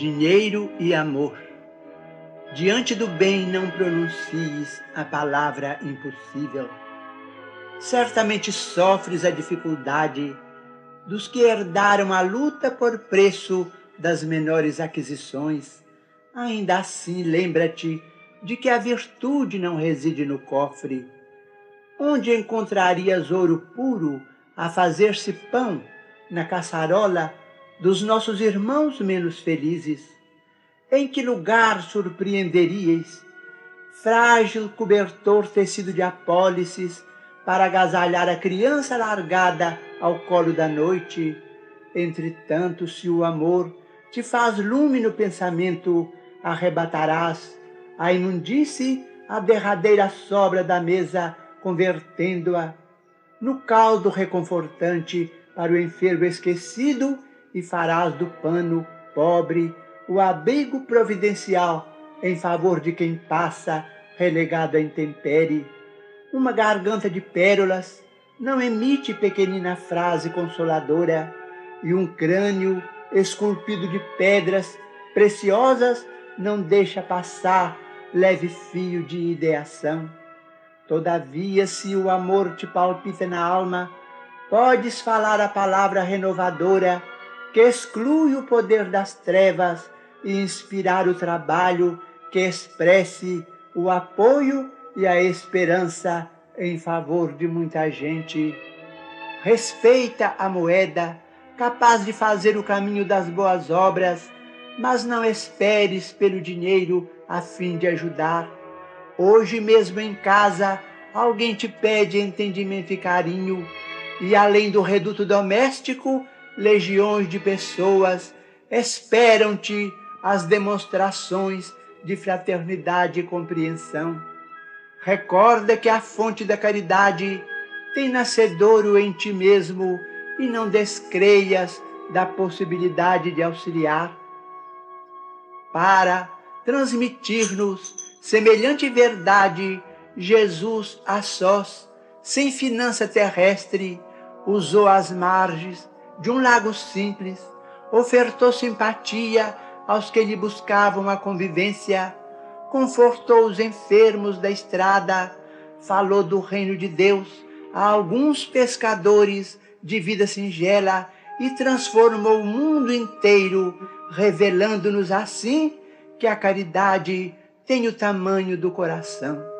dinheiro e amor. Diante do bem não pronuncies a palavra impossível. Certamente sofres a dificuldade dos que herdaram a luta por preço das menores aquisições. Ainda assim, lembra-te de que a virtude não reside no cofre. Onde encontrarias ouro puro a fazer-se pão na caçarola dos nossos irmãos menos felizes? Em que lugar surpreenderíeis frágil cobertor tecido de apólices para agasalhar a criança largada ao colo da noite? Entretanto, se o amor te faz lume no pensamento, arrebatarás a imundície a derradeira sobra da mesa, convertendo-a no caldo reconfortante para o enfermo esquecido e farás do pano pobre o abrigo providencial em favor de quem passa relegado à intempérie. Uma garganta de pérolas não emite pequenina frase consoladora, e um crânio esculpido de pedras preciosas não deixa passar leve fio de ideação. Todavia, se o amor te palpita na alma, podes falar a palavra renovadora que exclui o poder das trevas e inspirar o trabalho que expresse o apoio e a esperança em favor de muita gente. Respeita a moeda, capaz de fazer o caminho das boas obras, mas não esperes pelo dinheiro a fim de ajudar. Hoje mesmo em casa, alguém te pede entendimento e carinho, e além do reduto doméstico, legiões de pessoas esperam-te as demonstrações de fraternidade e compreensão. Recorda que a fonte da caridade tem nascedouro em ti mesmo e não descreias da possibilidade de auxiliar. Para transmitir-nos semelhante verdade, Jesus a sós, sem finança terrestre, usou as margens de um lago simples, ofertou simpatia aos que lhe buscavam a convivência, confortou os enfermos da estrada, falou do reino de Deus a alguns pescadores de vida singela e transformou o mundo inteiro, revelando-nos assim que a caridade tem o tamanho do coração.